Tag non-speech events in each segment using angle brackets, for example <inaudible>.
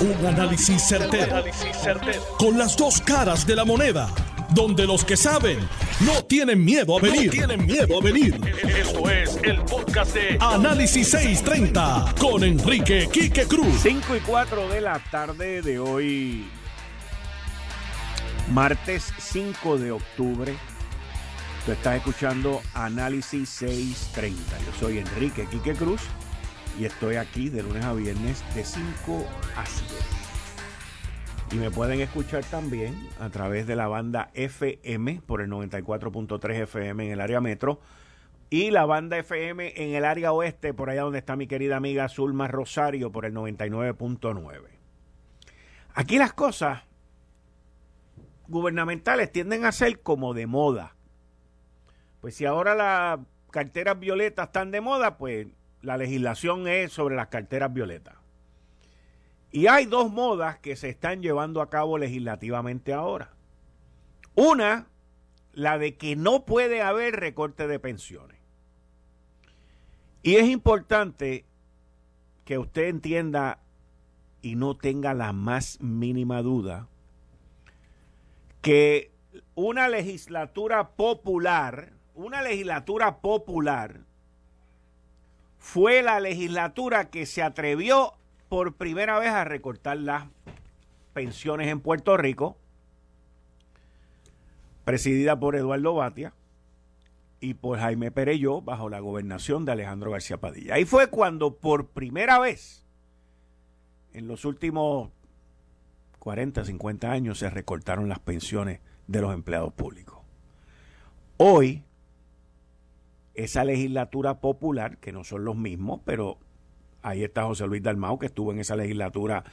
Un análisis certero, Con las dos caras de la moneda. Donde los que saben no tienen miedo a venir. tienen miedo a venir. Esto es el podcast de Análisis 630 con Enrique Quique Cruz. 5 y 4 de la tarde de hoy. Martes 5 de octubre. Tú estás escuchando Análisis 630. Yo soy Enrique Quique Cruz y estoy aquí de lunes a viernes de 5 a 7. Y me pueden escuchar también a través de la banda FM por el 94.3 FM en el área metro y la banda FM en el área oeste, por allá donde está mi querida amiga Zulma Rosario por el 99.9. Aquí las cosas gubernamentales tienden a ser como de moda. Pues si ahora las carteras violetas están de moda, pues la legislación es sobre las carteras violetas. Y hay dos modas que se están llevando a cabo legislativamente ahora. Una, la de que no puede haber recorte de pensiones. Y es importante que usted entienda y no tenga la más mínima duda que una legislatura popular, una legislatura popular fue la legislatura que se atrevió por primera vez a recortar las pensiones en Puerto Rico, presidida por Eduardo Batia y por Jaime Pereyó bajo la gobernación de Alejandro García Padilla. Ahí fue cuando por primera vez en los últimos 40, 50 años se recortaron las pensiones de los empleados públicos. Hoy esa legislatura popular, que no son los mismos, pero ahí está José Luis Dalmau, que estuvo en esa legislatura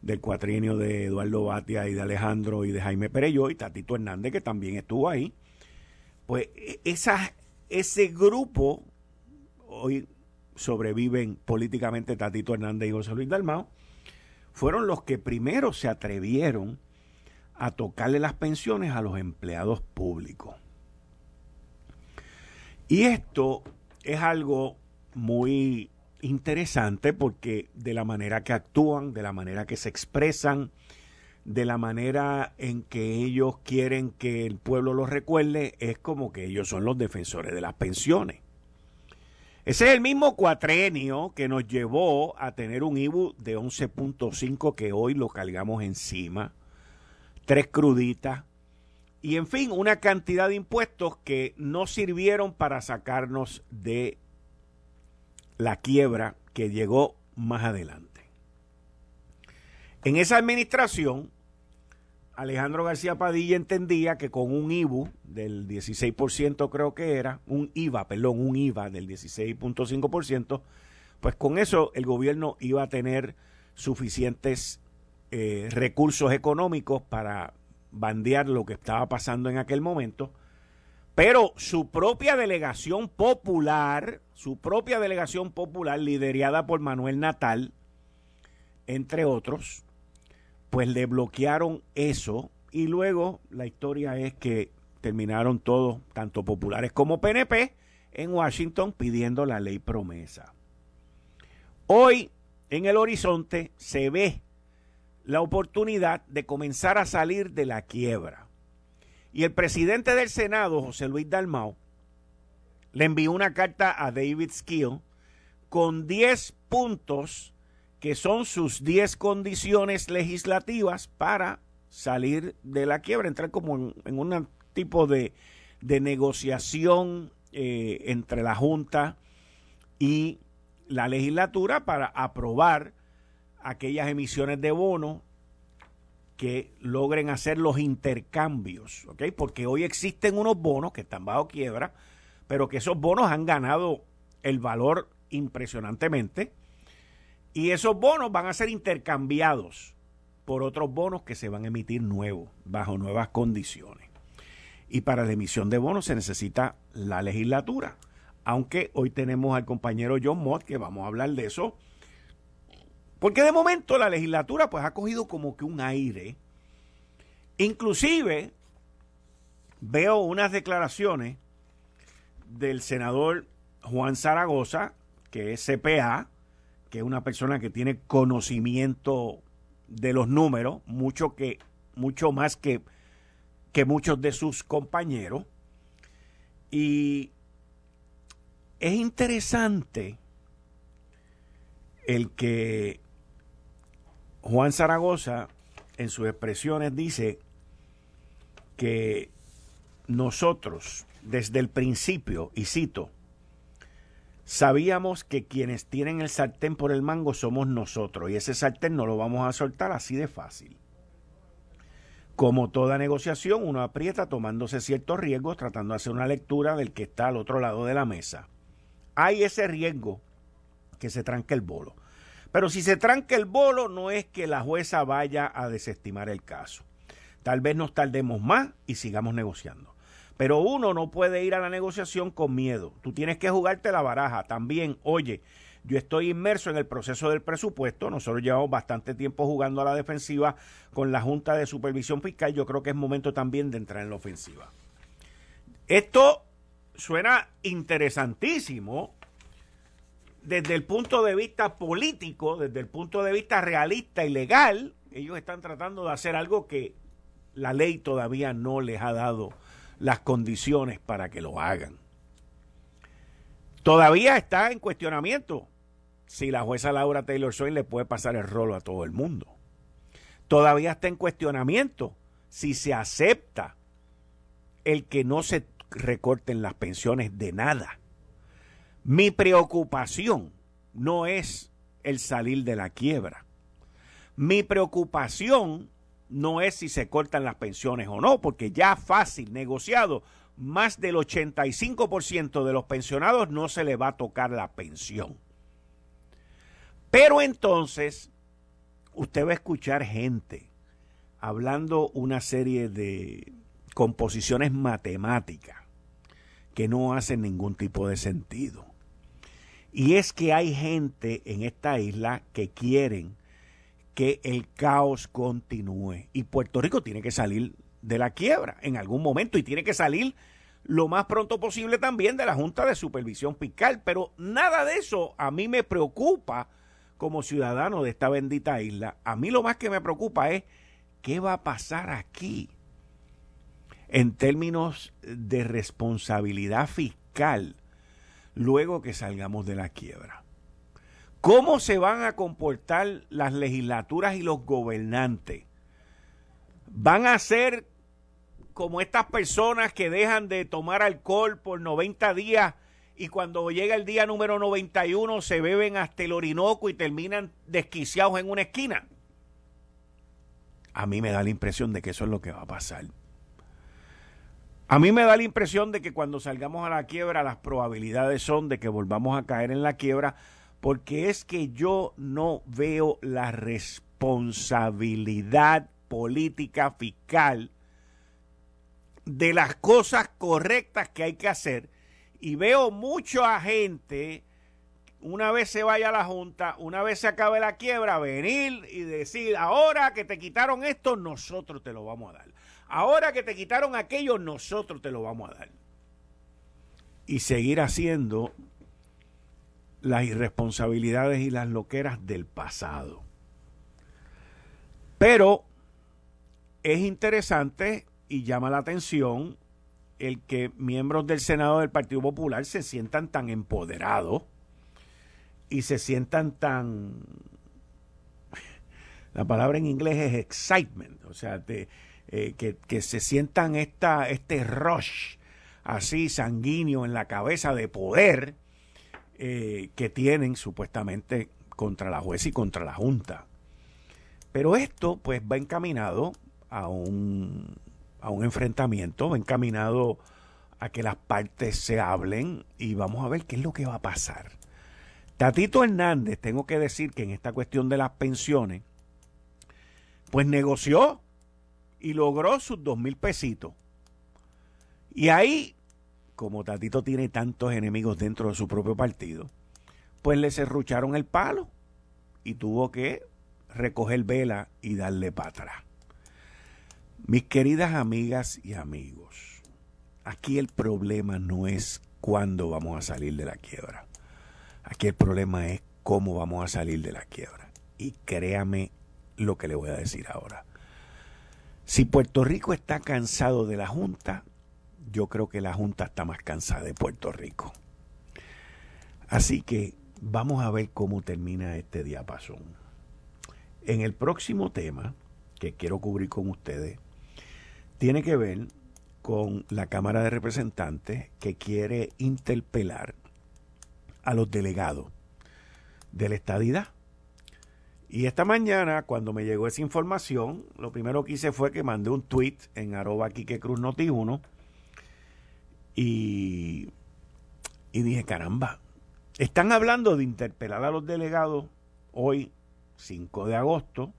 del cuatrienio de Eduardo Batia y de Alejandro y de Jaime Pereyó y Tatito Hernández, que también estuvo ahí. Pues e, ese grupo, hoy sobreviven políticamente Tatito Hernández y José Luis Dalmau, fueron los que primero se atrevieron a tocarle las pensiones a los empleados públicos. Y esto es algo muy interesante porque de la manera que actúan, de la manera que se expresan, de la manera en que ellos quieren que el pueblo los recuerde, es como que ellos son los defensores de las pensiones. Ese es el mismo cuatrenio que nos llevó a tener un IBU de 11.5 que hoy lo cargamos encima, tres cruditas, y en fin, una cantidad de impuestos que no sirvieron para sacarnos de la quiebra que llegó más adelante. En esa administración, Alejandro García Padilla entendía que con un IBU del 16% creo que era, un IVA, perdón, un IVA del 16.5%, pues con eso el gobierno iba a tener suficientes eh, recursos económicos para bandear lo que estaba pasando en aquel momento, pero su propia delegación popular, su propia delegación popular liderada por Manuel Natal, entre otros, pues le bloquearon eso y luego la historia es que terminaron todos, tanto populares como PNP, en Washington pidiendo la ley promesa. Hoy en el horizonte se ve la oportunidad de comenzar a salir de la quiebra. Y el presidente del Senado, José Luis Dalmau, le envió una carta a David Skill con 10 puntos que son sus 10 condiciones legislativas para salir de la quiebra, entrar como en, un tipo de, negociación eh, entre la Junta y la legislatura para aprobar aquellas emisiones de bonos que logren hacer los intercambios, ¿ok? Porque hoy existen unos bonos que están bajo quiebra, pero que esos bonos han ganado el valor impresionantemente y esos bonos van a ser intercambiados por otros bonos que se van a emitir nuevos, bajo nuevas condiciones. Y para la emisión de bonos se necesita la legislatura. Aunque hoy tenemos al compañero John Mott, que vamos a hablar de eso, porque de momento la legislatura pues ha cogido como que un aire. Inclusive veo unas declaraciones del senador Juan Zaragoza, que es CPA, que es una persona que tiene conocimiento de los números, mucho, que, mucho más que, que muchos de sus compañeros. Y es interesante el que Juan Zaragoza en sus expresiones dice que nosotros desde el principio, y cito, sabíamos que quienes tienen el sartén por el mango somos nosotros y ese sartén no lo vamos a soltar así de fácil. Como toda negociación, uno aprieta tomándose ciertos riesgos, tratando de hacer una lectura del que está al otro lado de la mesa. Hay ese riesgo que se tranque el bolo. Pero si se tranca el bolo, no es que la jueza vaya a desestimar el caso. Tal vez nos tardemos más y sigamos negociando. Pero uno no puede ir a la negociación con miedo. Tú tienes que jugarte la baraja. También, oye, yo estoy inmerso en el proceso del presupuesto. Nosotros llevamos bastante tiempo jugando a la defensiva con la Junta de Supervisión Fiscal. Yo creo que es momento también de entrar en la ofensiva. Esto suena interesantísimo desde el punto de vista político, desde el punto de vista realista y legal. Ellos están tratando de hacer algo que la ley todavía no les ha dado las condiciones para que lo hagan. Todavía está en cuestionamiento si la jueza Laura Taylor Swain le puede pasar el rolo a todo el mundo. Todavía está en cuestionamiento si se acepta el que no se recorten las pensiones de nada. Mi preocupación no es el salir de la quiebra. Mi preocupación no es si se cortan las pensiones o no, porque ya fácil, negociado, más del 85% de los pensionados no se le va a tocar la pensión. Pero entonces, usted va a escuchar gente hablando una serie de composiciones matemáticas que no hacen ningún tipo de sentido. Y es que hay gente en esta isla que quieren que el caos continúe. Y Puerto Rico tiene que salir de la quiebra en algún momento y tiene que salir lo más pronto posible también de la Junta de Supervisión Fiscal. Pero nada de eso a mí me preocupa como ciudadano de esta bendita isla. A mí lo más que me preocupa es qué va a pasar aquí en términos de responsabilidad fiscal luego que salgamos de la quiebra. ¿Cómo se van a comportar las legislaturas y los gobernantes? ¿Van a ser como estas personas que dejan de tomar alcohol por 90 días y cuando llega el día número 91 se beben hasta el Orinoco y terminan desquiciados en una esquina? A mí me da la impresión de que eso es lo que va a pasar. A mí me da la impresión de que cuando salgamos a la quiebra las probabilidades son de que volvamos a caer en la quiebra porque es que yo no veo la responsabilidad política fiscal de las cosas correctas que hay que hacer y veo mucha gente una vez se vaya a la junta, una vez se acabe la quiebra, venir y decir, ahora que te quitaron esto, nosotros te lo vamos a dar. Ahora que te quitaron aquello, nosotros te lo vamos a dar. Y seguir haciendo las irresponsabilidades y las loqueras del pasado. Pero es interesante y llama la atención el que miembros del Senado del Partido Popular se sientan tan empoderados y se sientan tan... La palabra en inglés es excitement, o sea, eh, que, se sientan esta, este rush así sanguíneo en la cabeza de poder eh, que tienen supuestamente contra la jueza y contra la Junta. Pero esto pues va encaminado a un, a un enfrentamiento, va encaminado a que las partes se hablen y vamos a ver qué es lo que va a pasar. Tatito Hernández, tengo que decir que en esta cuestión de las pensiones, pues negoció y logró sus dos mil pesitos. Y ahí como Tatito tiene tantos enemigos dentro de su propio partido, pues le cerrucharon el palo y tuvo que recoger vela y darle para Mis queridas amigas y amigos, aquí el problema no es cuándo vamos a salir de la quiebra. Aquí el problema es cómo vamos a salir de la quiebra. Y créame lo que le voy a decir ahora. Si Puerto Rico está cansado de la Junta, yo creo que la Junta está más cansada de Puerto Rico. Así que vamos a ver cómo termina este diapasón. En el próximo tema que quiero cubrir con ustedes, tiene que ver con la Cámara de Representantes que quiere interpelar a los delegados de la estadidad. Y esta mañana, cuando me llegó esa información, lo primero que hice fue que mandé un tweet en arroba Quique Cruz Noti 1 y, y dije, caramba, están hablando de interpelar a los delegados hoy, 5 de agosto.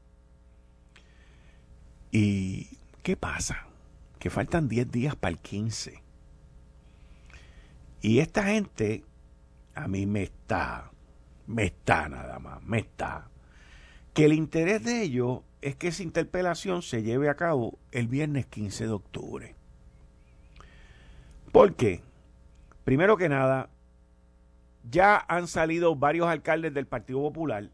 ¿Y qué pasa? Que faltan 10 días para el 15. Y esta gente a mí me está, me está nada más, me está que el interés de ellos es que esa interpelación se lleve a cabo el viernes 15 de octubre. ¿Por qué? Primero que nada, ya han salido varios alcaldes del Partido Popular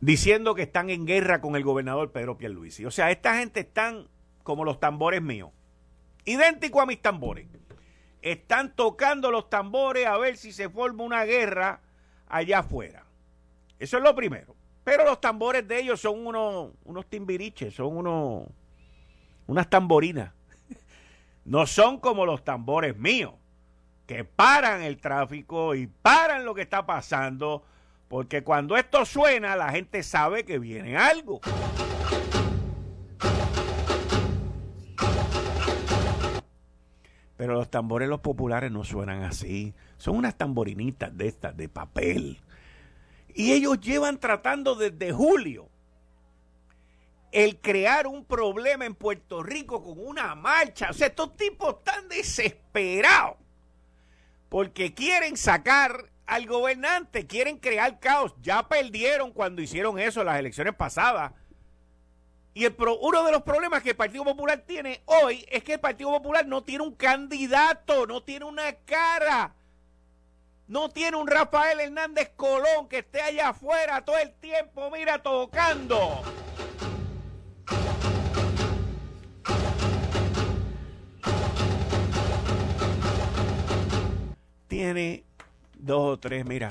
diciendo que están en guerra con el gobernador Pedro Pierluisi. O sea, esta gente están como los tambores míos, idéntico a mis tambores. Están tocando los tambores a ver si se forma una guerra allá afuera. Eso es lo primero. Pero los tambores de ellos son unos, unos timbiriches, son unos, unas tamborinas. <laughs> No son como los tambores míos, que paran el tráfico y paran lo que está pasando, porque cuando esto suena, la gente sabe que viene algo. Pero los tambores los populares no suenan así. Son unas tamborinitas de estas, de papel. Y ellos llevan tratando desde julio el crear un problema en Puerto Rico con una marcha. O sea, estos tipos están desesperados porque quieren sacar al gobernante, quieren crear caos. Ya perdieron cuando hicieron eso las elecciones pasadas. Y el uno de los problemas que el Partido Popular tiene hoy es que el Partido Popular no tiene un candidato, no tiene una cara. No tiene un Rafael Hernández Colón que esté allá afuera todo el tiempo, mira, tocando. Tiene dos o tres, mira,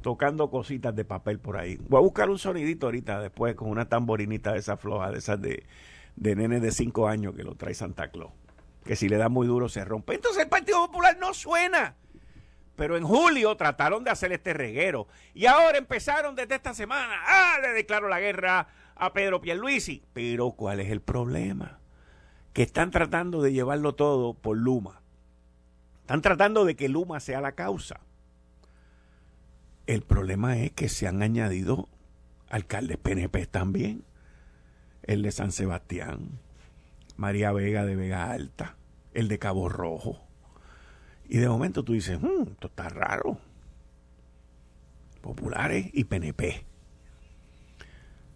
tocando cositas de papel por ahí. Voy a buscar un sonidito ahorita después con una tamborinita de esa floja, de esas de, de de cinco años que lo trae Santa Claus. Que si le da muy duro se rompe. Entonces el Partido Popular no suena. Pero en julio trataron de hacer este reguero. Y ahora empezaron desde esta semana. Ah, le declaro la guerra a Pedro Pierluisi. Pero ¿cuál es el problema? Que están tratando de llevarlo todo por Luma. Están tratando de que Luma sea la causa. El problema es que se han añadido alcaldes PNP también. El de San Sebastián, María Vega de Vega Alta, el de Cabo Rojo y de momento tú dices, hmm, esto está raro. Populares y PNP.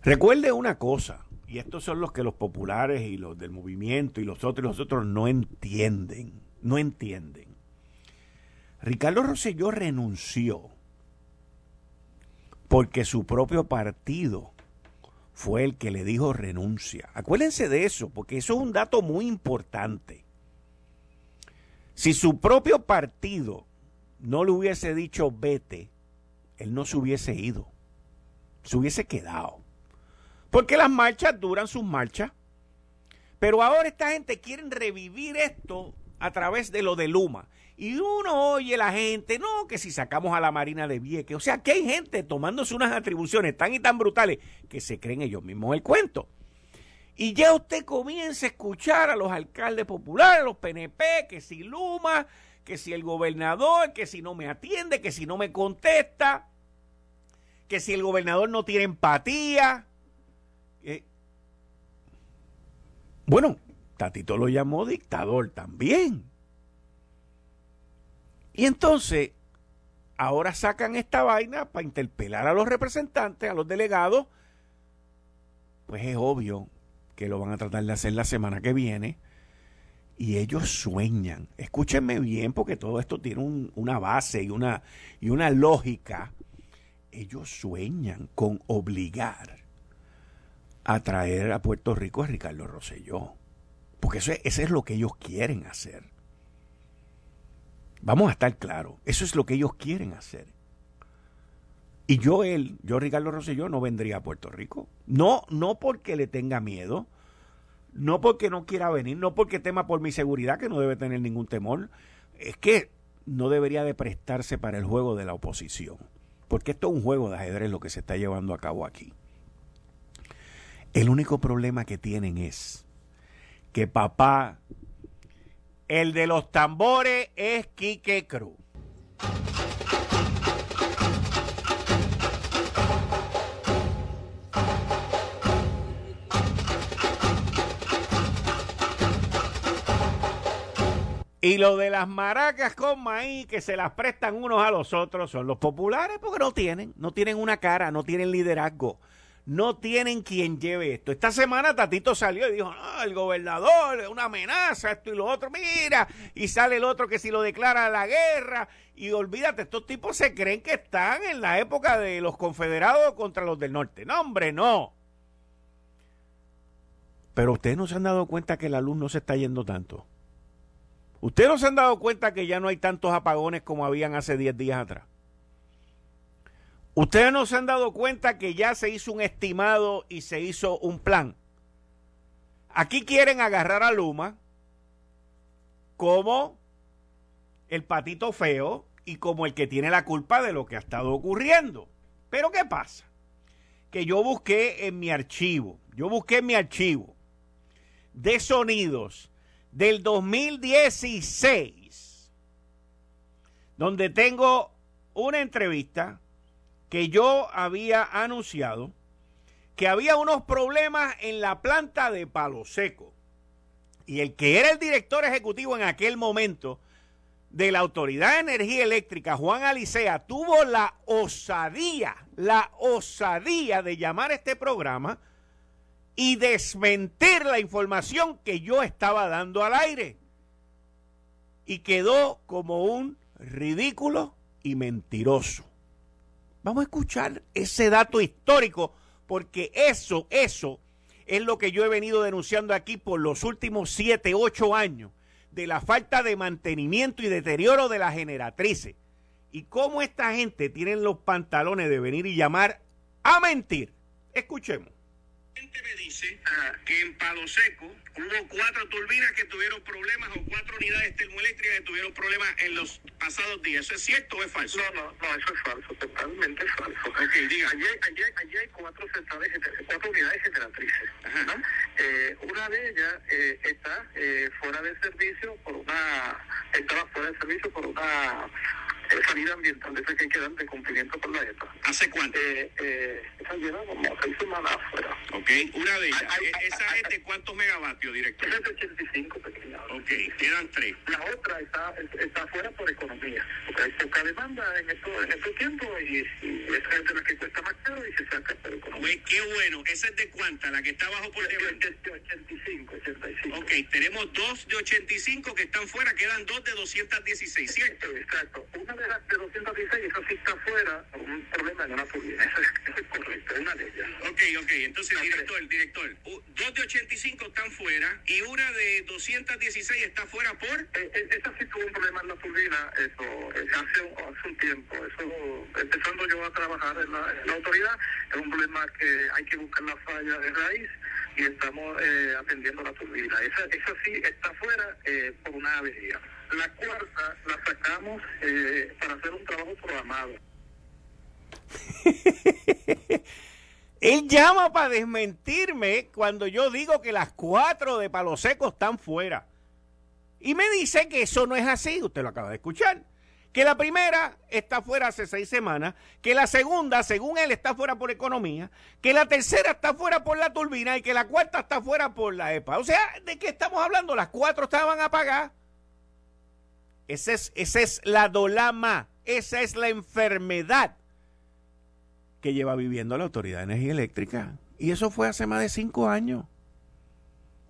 Recuerde una cosa, y estos son los que los populares y los del movimiento y los otros y los otros no entienden, no entienden. Ricardo Rosselló renunció porque su propio partido fue el que le dijo renuncia. Acuérdense de eso, porque eso es un dato muy importante. Si su propio partido no le hubiese dicho vete, él no se hubiese ido, se hubiese quedado. Porque las marchas duran sus marchas. Pero ahora esta gente quiere revivir esto a través de lo de Luma. Y uno oye la gente, no, que si sacamos a la Marina de Vieques. O sea, que hay gente tomándose unas atribuciones tan y tan brutales que se creen ellos mismos el cuento. Y ya usted comienza a escuchar a los alcaldes populares, a los PNP, que si Luma, que si el gobernador, que si no me atiende, que si no me contesta, que si el gobernador no tiene empatía. bueno, Tatito lo llamó dictador también. Y entonces, ahora sacan esta vaina para interpelar a los representantes, a los delegados. Pues es obvio que lo van a tratar de hacer la semana que viene. Y ellos sueñan. Escúchenme bien porque todo esto tiene una base y una, y una lógica. ellos sueñan con obligar a traer a Puerto Rico a Ricardo Rosselló. Porque eso eso es lo que ellos quieren hacer. Vamos a estar claros, eso es lo que ellos quieren hacer. Y yo, él, yo Ricardo Rosselló, no vendría a Puerto Rico. No, no porque le tenga miedo, no porque no quiera venir, no porque tema por mi seguridad, que no debe tener ningún temor. Es que no debería de prestarse para el juego de la oposición. Porque esto es un juego de ajedrez lo que se está llevando a cabo aquí. El único problema que tienen es que papá, el de los tambores, es Quique Cruz. Y lo de las maracas con maíz que se las prestan unos a los otros son los populares porque no tienen, no tienen una cara, no tienen liderazgo, no tienen quien lleve esto. Esta semana Tatito salió y dijo, no, el gobernador es una amenaza, esto y lo otro, mira, y sale el otro que si lo declara la guerra, y olvídate, estos tipos se creen que están en la época de los confederados contra los del norte. No, hombre, no. Pero ustedes no se han dado cuenta que la luz no se está yendo tanto. ¿Ustedes no se han dado cuenta que ya no hay tantos apagones como habían hace 10 días atrás? ¿Ustedes no se han dado cuenta que ya se hizo un estimado y se hizo un plan? Aquí quieren agarrar a Luma como el patito feo y como el que tiene la culpa de lo que ha estado ocurriendo. Pero ¿qué pasa? Que yo busqué en mi archivo, yo busqué en mi archivo de sonidos del 2016, donde tengo una entrevista que yo había anunciado que había unos problemas en la planta de Palo Seco. Y el que era el director ejecutivo en aquel momento de la Autoridad de Energía Eléctrica, Juan Alicea, tuvo la osadía, la osadía de llamar a este programa y desmentir la información que yo estaba dando al aire. Y quedó como un ridículo y mentiroso. Vamos a escuchar ese dato histórico porque eso, eso es lo que yo he venido denunciando aquí por los últimos siete, ocho años de la falta de mantenimiento y deterioro de las generatrices. Y cómo esta gente tiene los pantalones de venir y llamar a mentir. Escuchemos me dice ah, que en Palo Seco hubo cuatro turbinas que tuvieron problemas o cuatro unidades termoeléctricas que tuvieron problemas en los pasados días. ¿Eso es cierto o es falso? No, no, no, eso es falso, totalmente falso. Ok, diga. Allí, allí, allí hay cuatro, centrales, cuatro unidades generatrices. Eh, una de ellas eh, está eh, fuera de servicio por una, estaba fuera de servicio por una salida ambiental de que quedan de cumplimiento con la EPA. ¿Hace cuánto? Eh, eh, como seis semanas afuera. Ok, una de ellas. Hay, hay, ¿Esa es de cuántos megavatios, director? Es de 85 pequeñas. Ok, quedan tres. La otra está, está afuera por economía, porque hay poca demanda en estos en estos tiempos y, y esa es de la que cuesta más caro y se saca por economía. Pues qué bueno. ¿Esa es de cuánta? ¿La que está abajo por demanda? De 85, 85. Ok, tenemos dos de 85 que están fuera, quedan dos de 216, ¿cierto? Exacto. Una de las de 216, eso sí está fuera un problema en una turbina. Eso es, eso es correcto, es una de ellas. Ok, ok. Entonces, director, director, dos de 85 están fuera y una de 216 está fuera por... Eh, eh, esa sí tuvo un problema en la turbina, eso, eh, hace, un, hace un tiempo. Eso, empezando yo a trabajar en la, en la autoridad, es un problema que hay que buscar la falla de raíz y estamos eh, atendiendo la turbina. Esa, esa sí está fuera eh, por una avería. La cuarta la sacamos eh, para hacer un trabajo programado. <laughs> Él llama para desmentirme cuando yo digo que las cuatro de Palo Seco están fuera. Y me dice que eso no es así. Usted lo acaba de escuchar que la primera está fuera hace seis semanas, que la segunda, según él, está fuera por economía, que la tercera está fuera por la turbina y que la cuarta está fuera por la EPA. O sea, ¿de qué estamos hablando? Las cuatro estaban apagadas. Esa es, esa es la dolama, esa es la enfermedad que lleva viviendo la Autoridad de Energía Eléctrica. Y eso fue hace más de cinco años.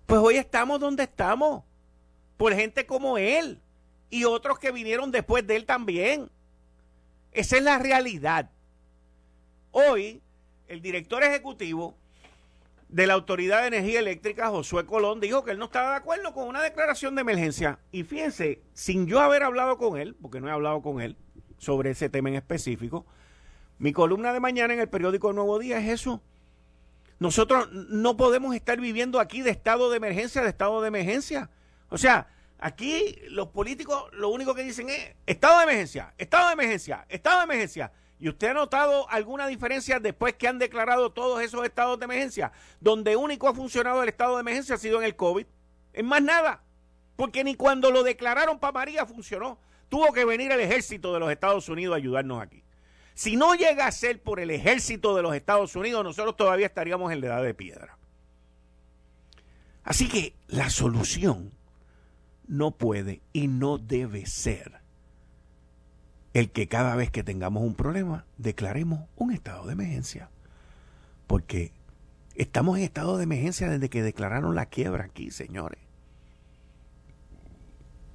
Pues hoy estamos donde estamos, por gente como él y otros que vinieron después de él también. Esa es la realidad. hoy el director ejecutivo de la Autoridad de Energía Eléctrica, Josué Colón, dijo que él no estaba de acuerdo con una declaración de emergencia. Y fíjense, sin yo haber hablado con él, porque no he hablado con él sobre ese tema en específico, mi columna de mañana en el periódico Nuevo Día es eso. Nosotros no podemos estar viviendo aquí de estado de emergencia, de estado de emergencia. O sea, aquí los políticos lo único que dicen es estado de emergencia, estado de emergencia, estado de emergencia. ¿Y usted ha notado alguna diferencia después que han declarado todos esos estados de emergencia? Donde único ha funcionado el estado de emergencia ha sido en el COVID. En más nada. Porque ni cuando lo declararon para María funcionó. Tuvo que venir el ejército de los Estados Unidos a ayudarnos aquí. Si no llega a ser por el ejército de los Estados Unidos, nosotros todavía estaríamos en la edad de piedra. Así que la solución no puede y no debe ser el que cada vez que tengamos un problema declaremos un estado de emergencia. Porque estamos en estado de emergencia desde que declararon la quiebra aquí, señores.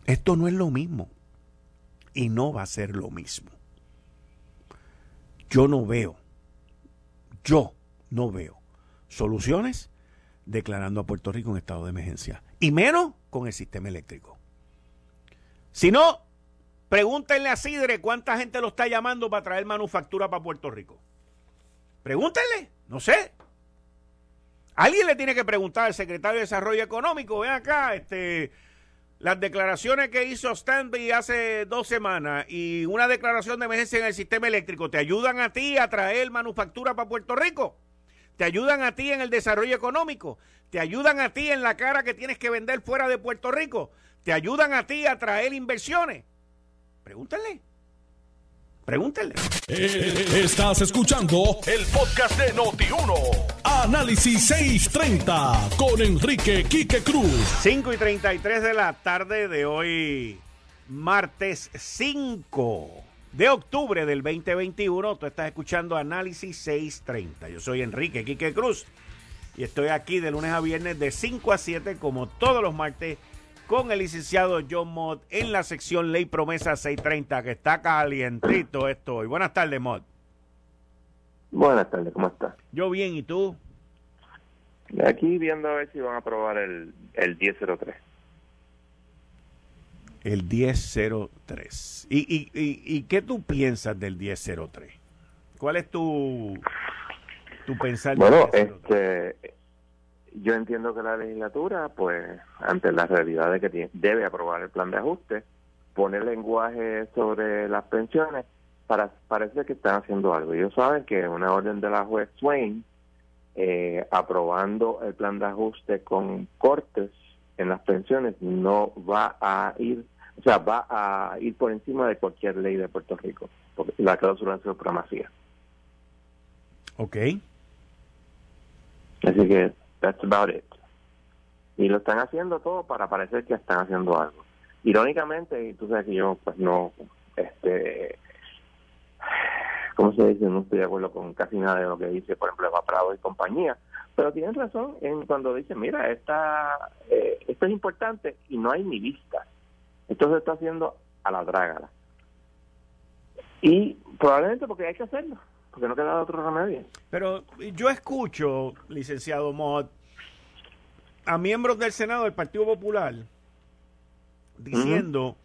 Esto no es lo mismo y no va a ser lo mismo. Yo no veo, yo no veo soluciones declarando a Puerto Rico un estado de emergencia. Y menos con el sistema eléctrico. Si no, Pregúntenle a Sidre cuánta gente lo está llamando para traer manufactura para Puerto Rico. Pregúntenle, no sé. Alguien le tiene que preguntar al secretario de Desarrollo Económico, ven acá, este, las declaraciones que hizo Stanby hace dos semanas y una declaración de emergencia en el sistema eléctrico, ¿te ayudan a ti a traer manufactura para Puerto Rico? ¿Te ayudan a ti en el desarrollo económico? ¿Te ayudan a ti en la cara que tienes que vender fuera de Puerto Rico? ¿Te ayudan a ti a traer inversiones? Pregúntale. Pregúntale. Eh, estás escuchando el podcast de Noti1. Análisis 630 con Enrique Quique Cruz. 5 y 33 de la tarde de hoy, martes 5 de octubre del 2021. Tú estás escuchando Análisis 630. Yo soy Enrique Quique Cruz y estoy aquí de lunes a viernes de 5 a 7 como todos los martes con el licenciado John Mott en la sección Ley Promesa 630, que está calientito esto hoy. Buenas tardes, Mott. Buenas tardes, ¿cómo estás? Yo bien, ¿y tú? Aquí viendo a ver si van a aprobar el, el 1003. El 1003. ¿Y, y, y, y qué tú piensas del 1003? ¿Cuál es tu, tu pensar? Bueno, este yo entiendo que la legislatura, pues, ante la realidad de que debe aprobar el plan de ajuste, pone lenguaje sobre las pensiones, para parece que están haciendo algo. Ellos saben que una orden de la juez Swain, eh, aprobando el plan de ajuste con cortes en las pensiones, no va a ir, o sea, va a ir por encima de cualquier ley de Puerto Rico, porque la cláusula de supremacía. Ok. Así que About it. Y lo están haciendo todo para parecer que están haciendo algo. Irónicamente, y tú sabes que yo, pues no, este, ¿cómo se dice? No estoy de acuerdo con casi nada de lo que dice, por ejemplo, Eva Prado y compañía. Pero tienen razón en cuando dicen, mira, esta, eh, esto es importante y no hay ni vista. Esto se está haciendo a la drágala. Y probablemente porque hay que hacerlo porque no queda otro remedio. Pero yo escucho, licenciado Mod, a miembros del Senado del Partido Popular diciendo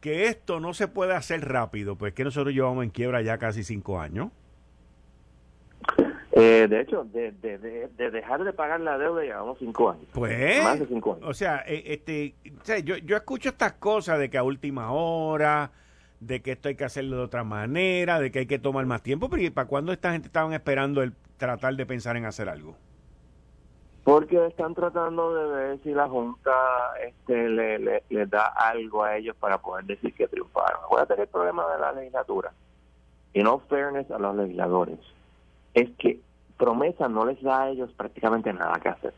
que esto no se puede hacer rápido, pues que nosotros llevamos en quiebra ya casi cinco años. Eh, de hecho, de, dejar de pagar la deuda llevamos cinco años. Pues, más de cinco años. O sea, eh, este, yo, yo escucho estas cosas de que a última hora, de que esto hay que hacerlo de otra manera, de que hay que tomar más tiempo, pero ¿para cuándo esta gente estaban esperando el tratar de pensar en hacer algo? Porque están tratando de ver si la Junta este, le, le, da algo a ellos para poder decir que triunfaron. Acuérdate que el problema de la legislatura, y no fairness a los legisladores, es que promesa no les da a ellos prácticamente nada que hacer.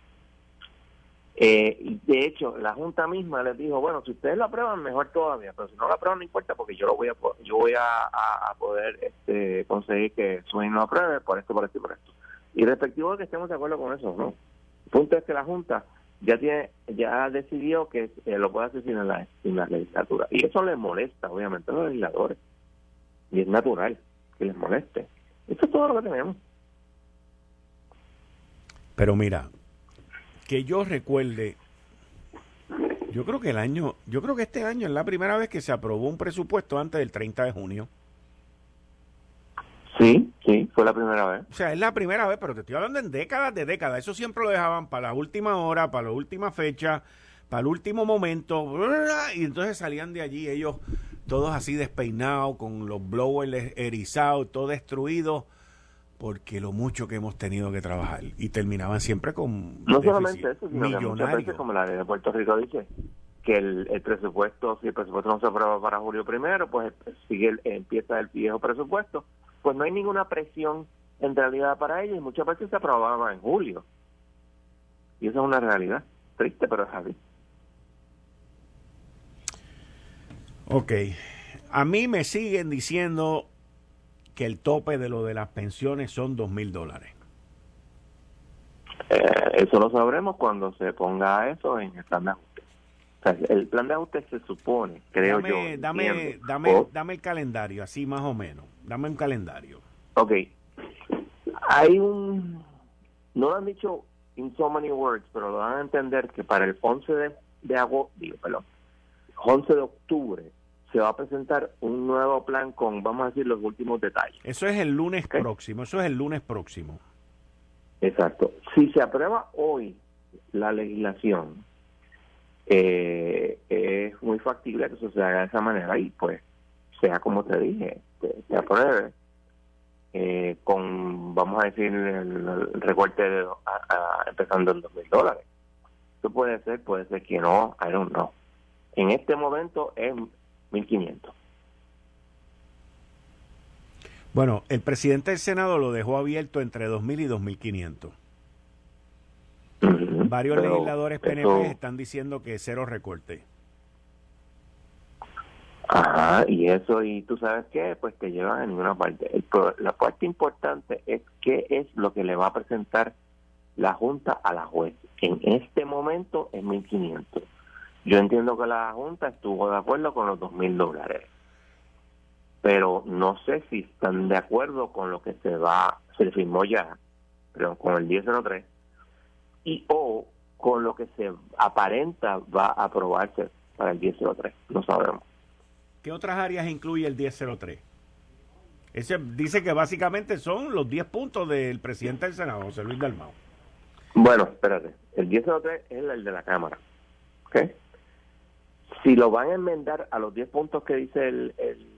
Eh, de hecho, la Junta misma les dijo, bueno, si ustedes lo aprueban, mejor todavía, pero si no lo aprueban, no importa, porque yo lo voy a yo voy a, poder este, conseguir que su no apruebe por esto, por esto y por esto. Y respectivo de que estemos de acuerdo con eso, ¿no? Punto es que la Junta ya tiene ya decidió que eh, lo puede hacer sin la, sin la legislatura. Y eso les molesta, obviamente, a los legisladores. Y es natural que les moleste. Eso es todo lo que tenemos. Pero mira, que yo recuerde, yo creo que el año, yo creo que este año es la primera vez que se aprobó un presupuesto antes del 30 de junio. Sí, sí, fue la primera vez. O sea, es la primera vez, pero te estoy hablando en décadas de décadas. Eso siempre lo dejaban para la última hora, para la última fecha, para el último momento. Y entonces salían de allí ellos todos así despeinados, con los blowers erizados, todo destruido, porque lo mucho que hemos tenido que trabajar. Y terminaban siempre con. No solamente eso, sino que muchas veces, como la ley de Puerto Rico dice, que el, presupuesto, si el presupuesto no se aprueba para julio primero, pues sigue empieza el viejo presupuesto pues no hay ninguna presión en realidad para ellos y muchas veces se aprobaba en julio. Y eso es una realidad. Triste, pero es así. Ok. A mí me siguen diciendo que el tope de lo de las pensiones son dos mil dólares. Eh, eso lo sabremos cuando se ponga eso en el plan de ajuste. el plan de ajuste se supone, creo yo. Dame, dame, dame el calendario, así más o menos. Dame un calendario. Ok. Hay un... No lo han dicho in so many words, pero lo van a entender que para el 11 de, de agosto, digo, perdón, 11 de octubre se va a presentar un nuevo plan con, vamos a decir, los últimos detalles. Eso es el lunes próximo, eso es el lunes próximo. Exacto. Si se aprueba hoy la legislación, eh, es muy factible que eso se haga de esa manera y pues sea como te dije, se apruebe eh, con, vamos a decir, el, recorte de, empezando en dos mil dólares. Eso puede ser, puede ser que no, I don't know. En este momento es 1500. Bueno, el presidente del Senado lo dejó abierto entre 2.000 y 2.500. Varios legisladores PNP están diciendo que cero recorte. Ajá, y eso, y tú sabes qué, pues te llevan a ninguna parte. la parte importante es qué es lo que le va a presentar la Junta a la juez. En este momento es 1.500. Yo entiendo que la Junta estuvo de acuerdo con los 2.000 dólares, pero no sé si están de acuerdo con lo que se va, se firmó ya, pero con el 1003, y o con lo que se aparenta va a aprobarse para el 1003. No sabemos. ¿Qué otras áreas incluye el 1003? Ese dice que básicamente son los 10 puntos del presidente del Senado, José Luis Dalmau. Bueno, espérate. El 1003 es el de la Cámara. ¿Ok? Si lo van a enmendar a los 10 puntos que dice el, el,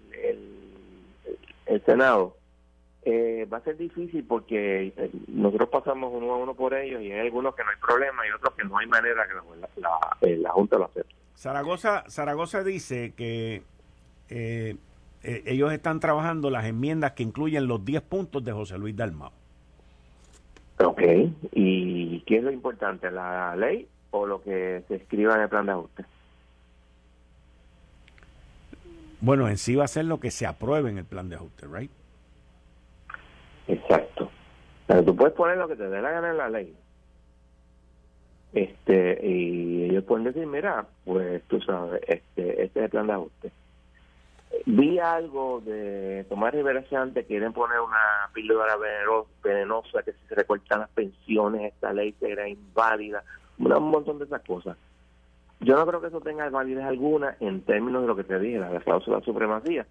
Senado, eh, va a ser difícil porque eh, nosotros pasamos uno a uno por ellos y hay algunos que no hay problema y otros que no hay manera que la, la, la Junta lo acepte. Zaragoza, Zaragoza dice que eh, eh, ellos están trabajando las enmiendas que incluyen los 10 puntos de José Luis Dalmau. Ok, ¿y qué es lo importante, la ley o lo que se escriba en el plan de ajuste? Bueno, en sí va a ser lo que se apruebe en el plan de ajuste, ¿right? Exacto. Pero tú puedes poner lo que te dé la gana en la ley. Este, y ellos pueden decir, mira, pues tú sabes, este, este es el plan de ajuste vi algo de Tomás Rivera Chante, quieren poner una píldora venenosa que si se recortan las pensiones, esta ley será inválida, un montón de esas cosas. Yo no creo que eso tenga validez alguna en términos de lo que te dije, la cláusula de supremacía,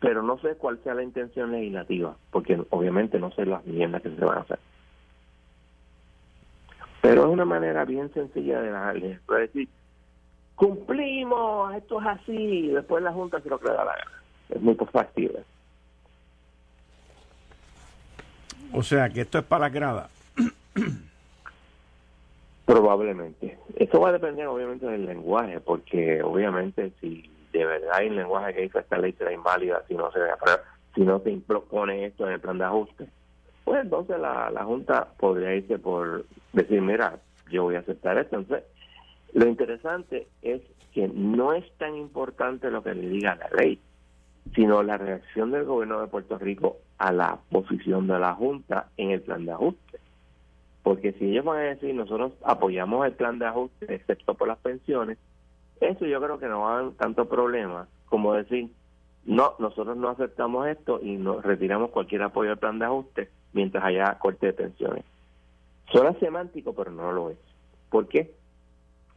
pero no sé cuál sea la intención legislativa, porque obviamente no sé las enmiendas que se van a hacer. Pero es una manera bien sencilla de la es decir, cumplimos, esto es así, y después la Junta se lo que le da la gana. Es muy factible. O sea, que esto es para la grada. Probablemente. Eso va a depender obviamente del lenguaje, porque obviamente si de verdad hay un lenguaje que dice esta ley será inválida si no se si no se propone esto en el plan de ajuste, pues entonces la, la Junta podría irse por decir, mira, yo voy a aceptar esto. Entonces, lo interesante es que no es tan importante lo que le diga la ley, sino la reacción del gobierno de Puerto Rico a la posición de la Junta en el plan de ajuste. Porque si ellos van a decir nosotros apoyamos el plan de ajuste excepto por las pensiones, eso yo creo que no va a dar tanto problema como decir no, nosotros no aceptamos esto y nos retiramos cualquier apoyo al plan de ajuste mientras haya corte de pensiones. Suena semántico, pero no lo es. ¿Por qué?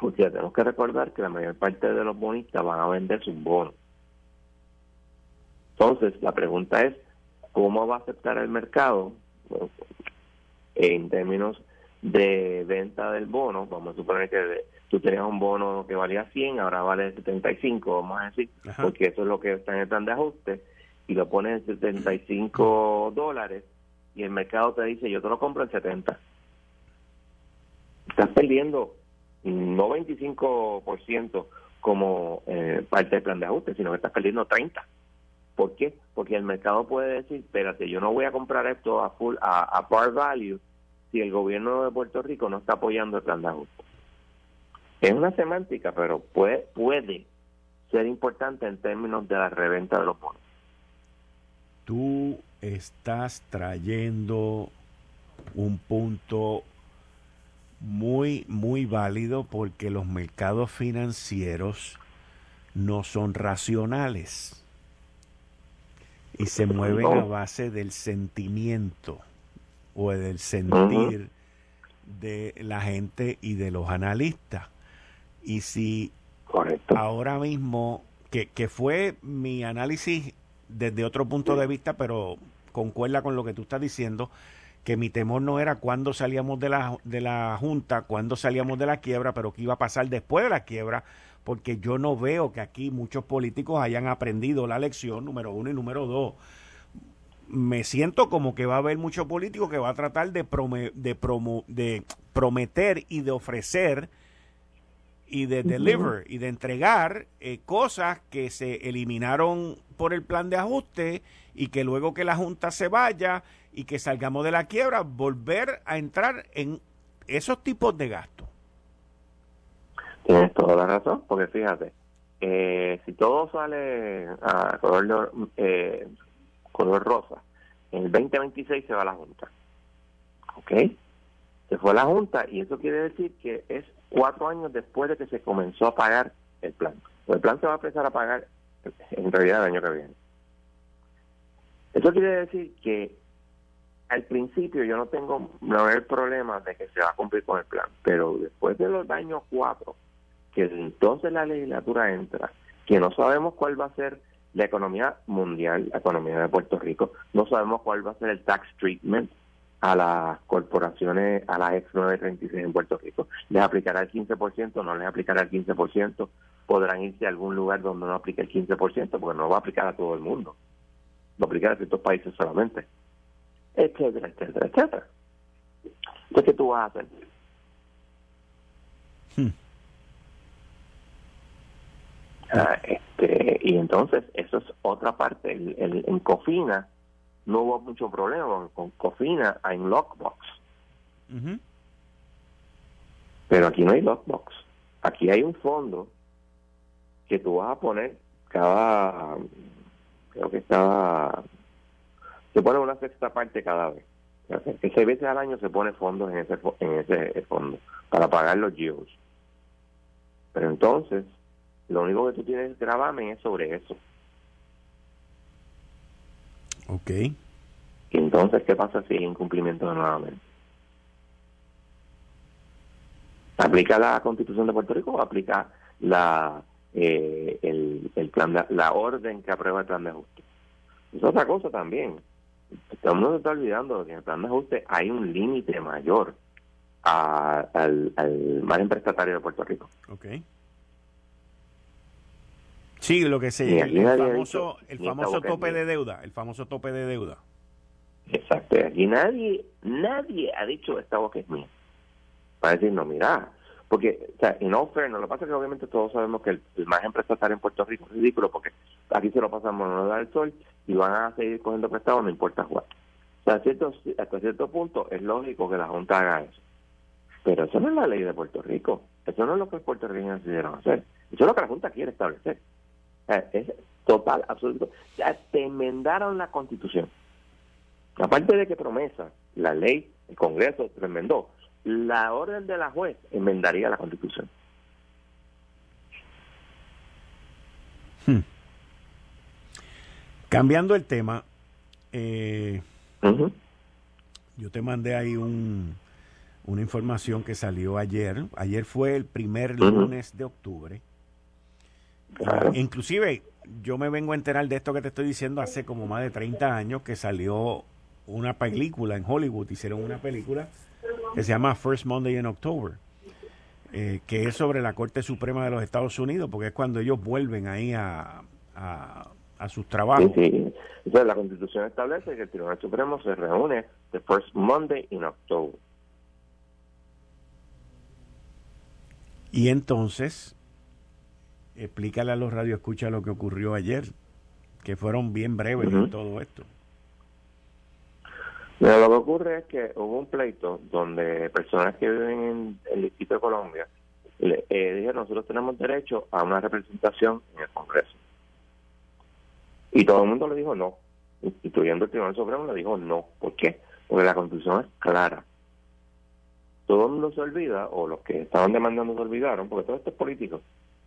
Porque tenemos que recordar que la mayor parte de los bonistas van a vender sus bonos. Entonces, la pregunta es, ¿cómo va a aceptar el mercado en términos de venta del bono? Vamos a suponer que tú tenías un bono que valía 100, ahora vale 75, vamos a decir, porque eso es lo que está en el plan de ajuste, y lo pones en 75 dólares, y el mercado te dice, yo te lo compro en 70. Estás perdiendo no 25% como eh, parte del plan de ajuste, sino que estás perdiendo 30%. ¿Por qué? Porque el mercado puede decir, espérate, yo no voy a comprar esto a full a, par value si el gobierno de Puerto Rico no está apoyando el plan de ajuste. Es una semántica, pero puede, puede ser importante en términos de la reventa de los bonos. Tú estás trayendo un punto muy, muy válido porque los mercados financieros no son racionales y se mueven a base del sentimiento o del sentir de la gente y de los analistas. Y si ahora mismo, que, que fue mi análisis desde otro punto de vista, pero concuerda con lo que tú estás diciendo, que mi temor no era cuándo salíamos de la, de la Junta, cuándo salíamos de la quiebra, pero qué iba a pasar después de la quiebra, porque yo no veo que aquí muchos políticos hayan aprendido la lección, número uno y número dos. Me siento como que va a haber muchos políticos que va a tratar de, de, promo de prometer y de ofrecer y de deliver y de entregar eh, cosas que se eliminaron por el plan de ajuste y que luego que la Junta se vaya y que salgamos de la quiebra, volver a entrar en esos tipos de gastos. Tienes toda la razón, porque fíjate, eh, si todo sale a color, eh, color rosa, en el 2026 se va a la Junta. ¿Ok? Se fue a la Junta y eso quiere decir que es cuatro años después de que se comenzó a pagar el plan. El plan se va a empezar a pagar en realidad el año que viene. Eso quiere decir que al principio yo no tengo no el problema de que se va a cumplir con el plan, pero después de los años cuatro, que entonces la legislatura entra, que no sabemos cuál va a ser la economía mundial, la economía de Puerto Rico, no sabemos cuál va a ser el tax treatment a las corporaciones, a las ex 936 en Puerto Rico. ¿Les aplicará el 15%? ¿No les aplicará el 15%? ¿Podrán irse a algún lugar donde no aplique el 15%? Porque no va a aplicar a todo el mundo. Va a aplicar a ciertos países solamente. Etcétera, etcétera, etcétera. Entonces, ¿qué tú vas a hacer? Hmm. Ah, este, y entonces, eso es otra parte. El, en Cofina no hubo mucho problema. Con Cofina hay un lockbox. Pero aquí no hay lockbox. Aquí hay un fondo que tú vas a poner cada, creo que estaba, se pone una sexta parte cada vez. Que seis veces al año se pone fondos en ese, en ese fondo para pagar los GIOs. Pero entonces, lo único que tú tienes gravamen es sobre eso. Ok. Y entonces, ¿qué pasa si hay incumplimiento nuevamente? ¿Aplica la Constitución de Puerto Rico o aplica la eh, el, el plan la orden que aprueba el plan de ajuste? Es otra cosa también. Estamos está olvidando que en el plan de ajuste hay un límite mayor al, al margen prestatario de Puerto Rico. Ok. Sí, lo que se el famoso, el famoso tope de deuda, el famoso tope de deuda. Exacto, aquí nadie, nadie ha dicho esta boca es mía. Para decir, no, mira, porque, o sea, en offer, no lo que pasa es que obviamente todos sabemos que el, margen prestatario en Puerto Rico es ridículo porque aquí se lo pasamos a no dar el sol y van a seguir cogiendo prestado, no importa jugar. O sea, cierto, hasta cierto punto es lógico que la Junta haga eso. Pero eso no es la ley de Puerto Rico. Eso no es lo que los puertorriqueños decidieron hacer. Eso es lo que la Junta quiere establecer es total, absoluto. Ya te enmendaron la constitución. Aparte de que promesa, la ley, el Congreso te enmendó, la orden de la juez enmendaría la constitución. Hmm. Cambiando el tema, eh, yo te mandé ahí un, una información que salió ayer. Ayer fue el primer lunes de octubre. Inclusive, yo me vengo a enterar de esto que te estoy diciendo hace como más de 30 años que salió una película en Hollywood, hicieron una película que se llama First Monday in October, eh, que es sobre la Corte Suprema de los Estados Unidos, porque es cuando ellos vuelven ahí a, a, sus trabajos. Sí, la Constitución establece que el Tribunal Supremo se reúne the First Monday in October. Y entonces, explícale a los escucha lo que ocurrió ayer, que fueron bien breves en todo esto. lo que ocurre es que hubo un pleito donde personas que viven en el Distrito de Colombia le, eh, dijeron, nosotros tenemos derecho a una representación en el Congreso. Y todo el mundo le dijo no, incluyendo el Tribunal Supremo le dijo no. ¿Por qué? Porque la Constitución es clara todo el mundo se olvida, o los que estaban demandando se olvidaron, porque todo esto es político,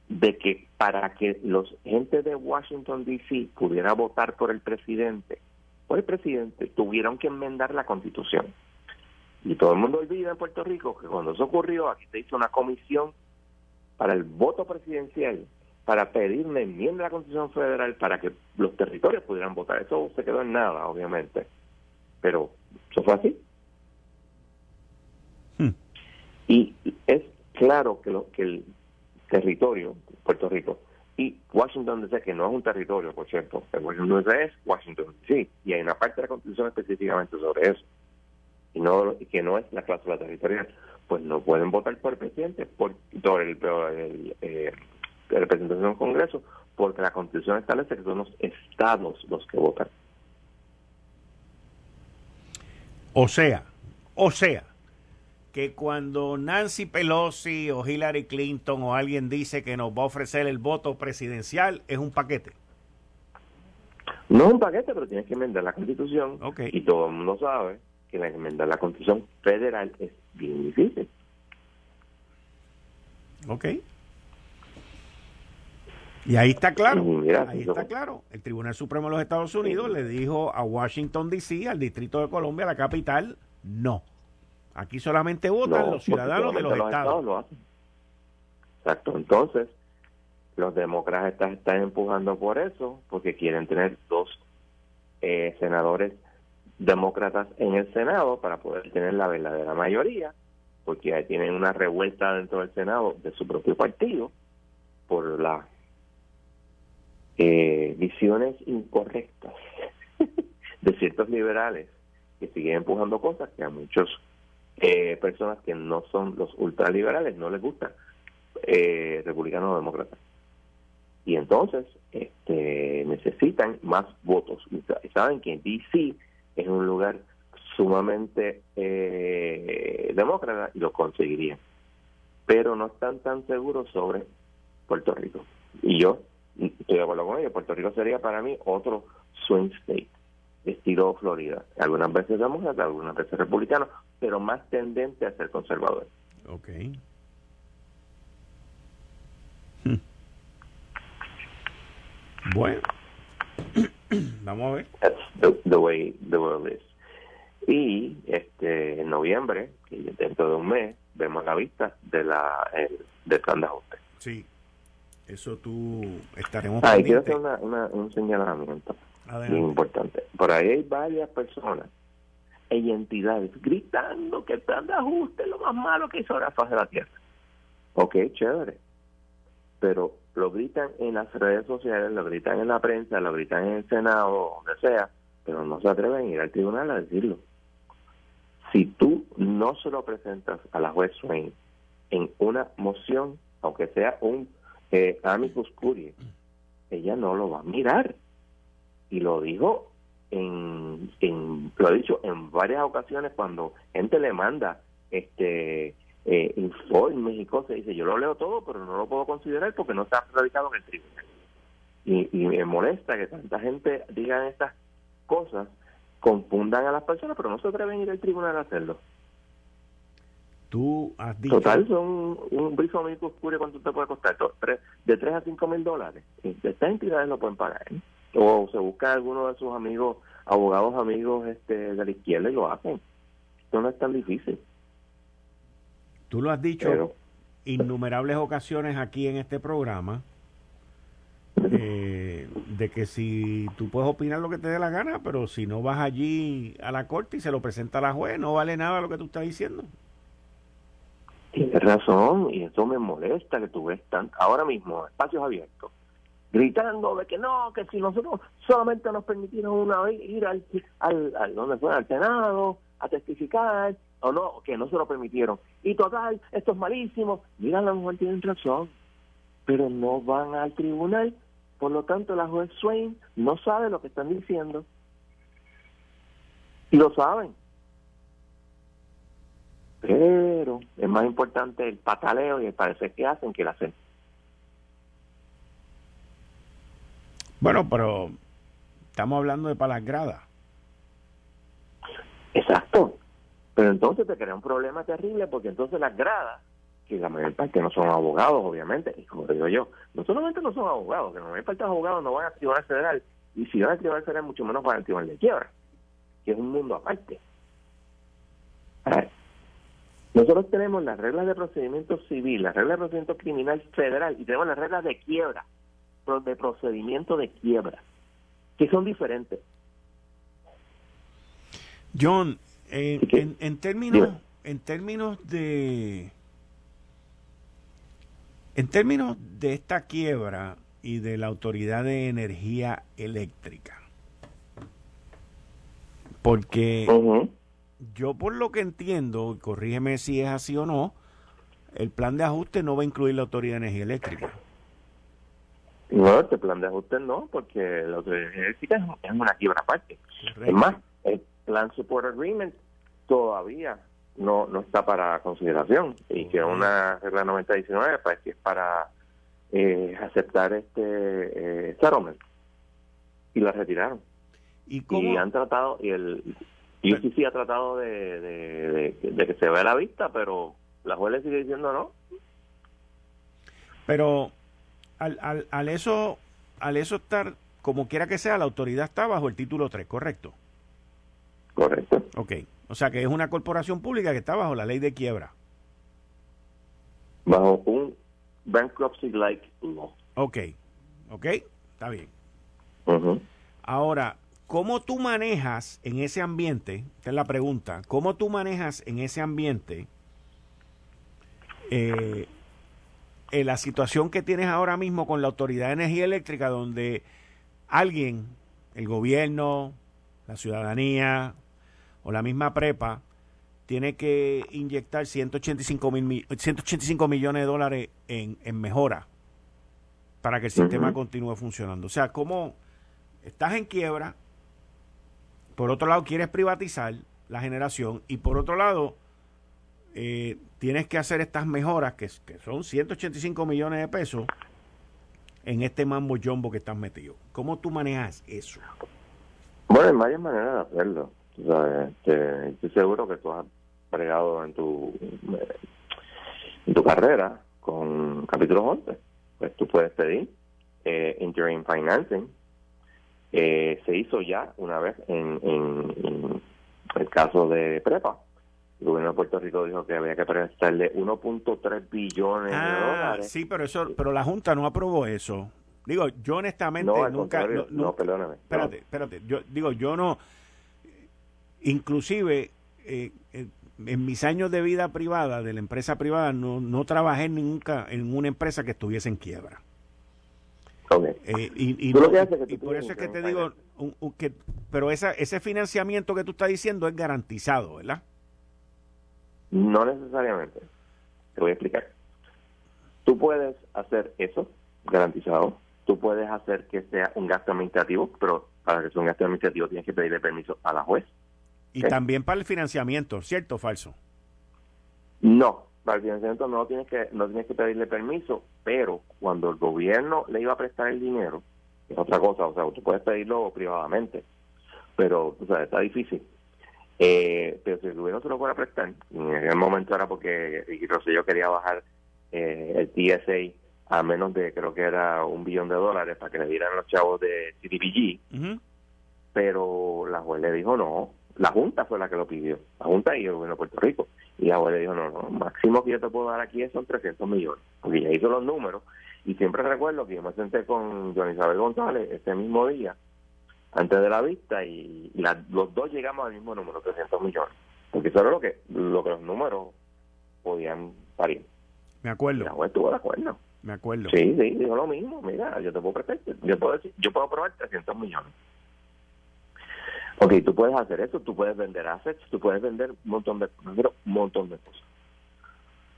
de que para que los gente de Washington, D.C. pudiera votar por el presidente, por el presidente, tuvieron que enmendar la constitución. Y todo el mundo olvida en Puerto Rico que cuando eso ocurrió, aquí se hizo una comisión para el voto presidencial, para pedir una enmienda a la Constitución Federal para que los territorios pudieran votar. Eso se quedó en nada, obviamente. Pero eso fue así. Y es claro que, lo, que el territorio, Puerto Rico, y Washington DC, que no es un territorio, por cierto, Washington DC es Washington DC, y hay una parte de la Constitución específicamente sobre eso, y no que no es la cláusula territorial, pues no pueden votar por el presidente, por, por el, el, eh, representación del Congreso, porque la Constitución establece que son los estados los que votan. O sea, o sea, que cuando Nancy Pelosi o Hillary Clinton o alguien dice que nos va a ofrecer el voto presidencial, es un paquete. No es un paquete, pero tienes que enmendar la constitución. Y todo el mundo sabe que la enmendar la constitución federal es bien difícil. Ok. Y ahí está claro, ahí está claro. El Tribunal Supremo de los Estados Unidos le dijo a Washington, D.C., al Distrito de Colombia, la capital, no. Aquí solamente votan los ciudadanos de los, estados. Exacto. Entonces, los demócratas están empujando por eso, porque quieren tener dos eh, senadores demócratas en el Senado para poder tener la verdadera mayoría, porque ahí tienen una revuelta dentro del Senado de su propio partido por las eh, visiones incorrectas <laughs> de ciertos liberales que siguen empujando cosas que a muchos eh, personas que no son los ultraliberales, no les gusta eh, o demócratas. Y entonces este, necesitan más votos. Saben que DC es un lugar sumamente eh, demócrata y lo conseguirían. Pero no están tan seguros sobre Puerto Rico. Y yo estoy de acuerdo con ellos. Puerto Rico sería para mí otro swing state estilo Florida. Algunas veces demócrata, algunas veces republicano, pero más tendente a ser conservador. Ok. Hmm. Bueno, <clears throat> vamos a ver. That's the, way the world is. Y este en noviembre, dentro de un mes, vemos la vista de la el, del plan de ajuste. Sí, eso tú estaremos. Ah, quiero hacer una, un señalamiento importante. Por ahí hay varias personas y entidades gritando que el plan de ajuste es lo más malo que hizo la faz de la tierra. Ok, chévere. Pero lo gritan en las redes sociales, lo gritan en la prensa, lo gritan en el Senado, donde sea, pero no se atreven a ir al tribunal a decirlo. Si tú no se lo presentas a la juez Swain en una moción, aunque sea un eh, amicus curiae, ella no lo va a mirar y lo dijo en, en lo ha dicho en varias ocasiones cuando gente le manda este eh, informes y cosas dice yo lo leo todo pero no lo puedo considerar porque no está radicado en el tribunal y, y me molesta que tanta gente diga estas cosas confundan a las personas pero no se atreven a ir al tribunal a hacerlo Tú has dicho... Total, son un briso oscuro cuánto te puede costar, de 3 a 5 mil dólares. Estas entidades no pueden pagar. ¿eh? O se busca alguno de sus amigos, abogados amigos este, de la izquierda y lo hacen. Esto no es tan difícil. Tú lo has dicho innumerables ocasiones aquí en este programa. Eh, de que si tú puedes opinar lo que te dé la gana, pero si no vas allí a la corte y se lo presenta a la juez, no vale nada lo que tú estás diciendo. Tienes razón, y eso me molesta que tú ves tan, ahora mismo espacios abiertos, gritando de que no, que si nosotros solamente nos permitieron una vez ir al, al, donde fue, al Senado a testificar, o no, que no se lo permitieron. Y total, esto es malísimo. Mira, la mujer tiene razón, pero no van al tribunal. Por lo tanto, la juez Swain no sabe lo que están diciendo. Y lo saben. Pero es más importante el pataleo y el parecer que hacen que el hacer. Bueno, pero estamos hablando de para gradas. Exacto. Pero entonces te crea un problema terrible porque entonces las gradas, que la mayor parte no son abogados, obviamente, y como digo yo, no solamente no son abogados, que la mayor parte de los abogados no van a tribunal federal, y si van a tribunal federal, mucho menos van al tribunal de quiebra, que es un mundo aparte. Nosotros tenemos las reglas de procedimiento civil, las reglas de procedimiento criminal federal y tenemos las reglas de quiebra, de procedimiento de quiebra, que son diferentes. John, en, en, términos en términos de en términos de esta quiebra y de la autoridad de energía eléctrica porque yo por lo que entiendo, corrígeme si es así o no, el plan de ajuste no va a incluir la Autoridad de Energía Eléctrica. No, este plan de ajuste no, porque de Energía Eléctrica es una quiebra aparte. Es más, el Plan Support Agreement todavía no, no está para consideración y que una regla 9019 pues, que es para eh, aceptar este eh, settlement y la retiraron. ¿Y, y han tratado, y el y sí, sí ha tratado de, de, que se vea la vista, pero la juez le sigue diciendo no. Pero al, al, al, eso al eso estar, como quiera que sea, la autoridad está bajo el título 3, ¿correcto? Correcto. Ok, o sea que es una corporación pública que está bajo la ley de quiebra. Bajo un bankruptcy-like law. Ok, ok, está bien. Ahora, ¿Cómo tú manejas en ese ambiente? Esta es la pregunta. ¿Cómo tú manejas en ese ambiente eh, eh, la situación que tienes ahora mismo con la Autoridad de Energía Eléctrica, donde alguien, el gobierno, la ciudadanía o la misma prepa, tiene que inyectar 185, mil, 185 millones de dólares en, en mejora para que el sistema continúe funcionando. O sea, ¿cómo estás en quiebra? Por otro lado, quieres privatizar la generación y por otro lado, eh, tienes que hacer estas mejoras que, son 185 millones de pesos en este mambo jumbo que estás metido. ¿Cómo tú manejas eso? Bueno, hay varias maneras de hacerlo. Este, estoy seguro que tú has pregado en tu, en tu carrera con capítulo 11. Pues tú puedes pedir eh, interim financing eh, se hizo ya una vez en, el caso de Prepa. El gobierno de Puerto Rico dijo que había que prestarle 1.3 billones de ah, dólares. Sí, pero eso, pero la Junta no aprobó eso. Digo, yo honestamente nunca. No, perdóname. Espérate, espérate. Yo digo, yo no. Inclusive, eh, eh, en mis años de vida privada, de la empresa privada, no, no trabajé nunca en una empresa que estuviese en quiebra. Eh, y, por eso es que te digo, que, pero esa, ese financiamiento que tú estás diciendo es garantizado, ¿verdad? No necesariamente. Te voy a explicar. Tú puedes hacer eso garantizado. Tú puedes hacer que sea un gasto administrativo, pero para que sea un gasto administrativo tienes que pedirle permiso a la juez. Y también para el financiamiento, ¿cierto o falso? No, para el financiamiento no tienes que no tienes que pedirle permiso, pero cuando el gobierno le iba a prestar el dinero, es otra cosa, o sea, tú puedes pedirlo privadamente, pero o sea, está difícil. Eh, pero si el gobierno se lo fuera a prestar, en aquel momento era porque yo quería bajar eh, el TSA a menos de, creo que era un billón de dólares para que le dieran los chavos de CDBG, pero la juez le dijo no, la Junta fue la que lo pidió, la Junta y el gobierno de Puerto Rico, y la juez le dijo no, no, máximo que yo te puedo dar aquí son 300 millones, porque ya hizo los números, y siempre recuerdo que yo me senté con Joan Isabel González ese mismo día, antes de la vista, y los dos llegamos al mismo número, 300 millones, porque eso era lo que, lo que los números podían parir. Me acuerdo. La juez estuvo de acuerdo. Me acuerdo. Sí, sí, dijo lo mismo. Mira, yo te puedo prestar, yo puedo decir, yo puedo aprobar 300 millones. Ok, tú puedes hacer eso, tú puedes vender assets, tú puedes vender un montón de, un montón de cosas.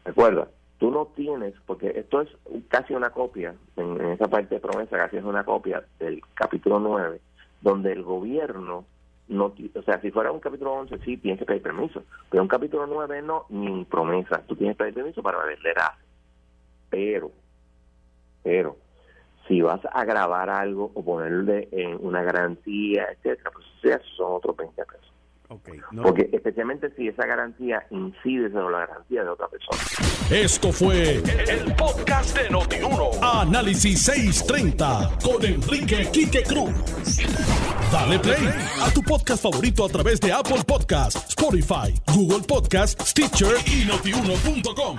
Recuerda, tú no tienes, porque esto es casi una copia, en, esa parte de promesa casi es una copia del capítulo 9, donde el gobierno no, o sea, si fuera un capítulo 11 sí tienes que pedir permiso, pero un capítulo 9 no, ni promesa, tú tienes que pedir permiso para vender assets. Pero pero si vas a grabar algo o ponerle en una garantía, etcétera, pues esos son otros 20 pesos. Porque especialmente si esa garantía incide sobre la garantía de otra persona. Esto fue el, podcast de Notiuno. Análisis 630 con Enrique Quique Cruz. Dale play a tu podcast favorito a través de Apple Podcasts, Spotify, Google Podcasts, Stitcher y notiuno.com.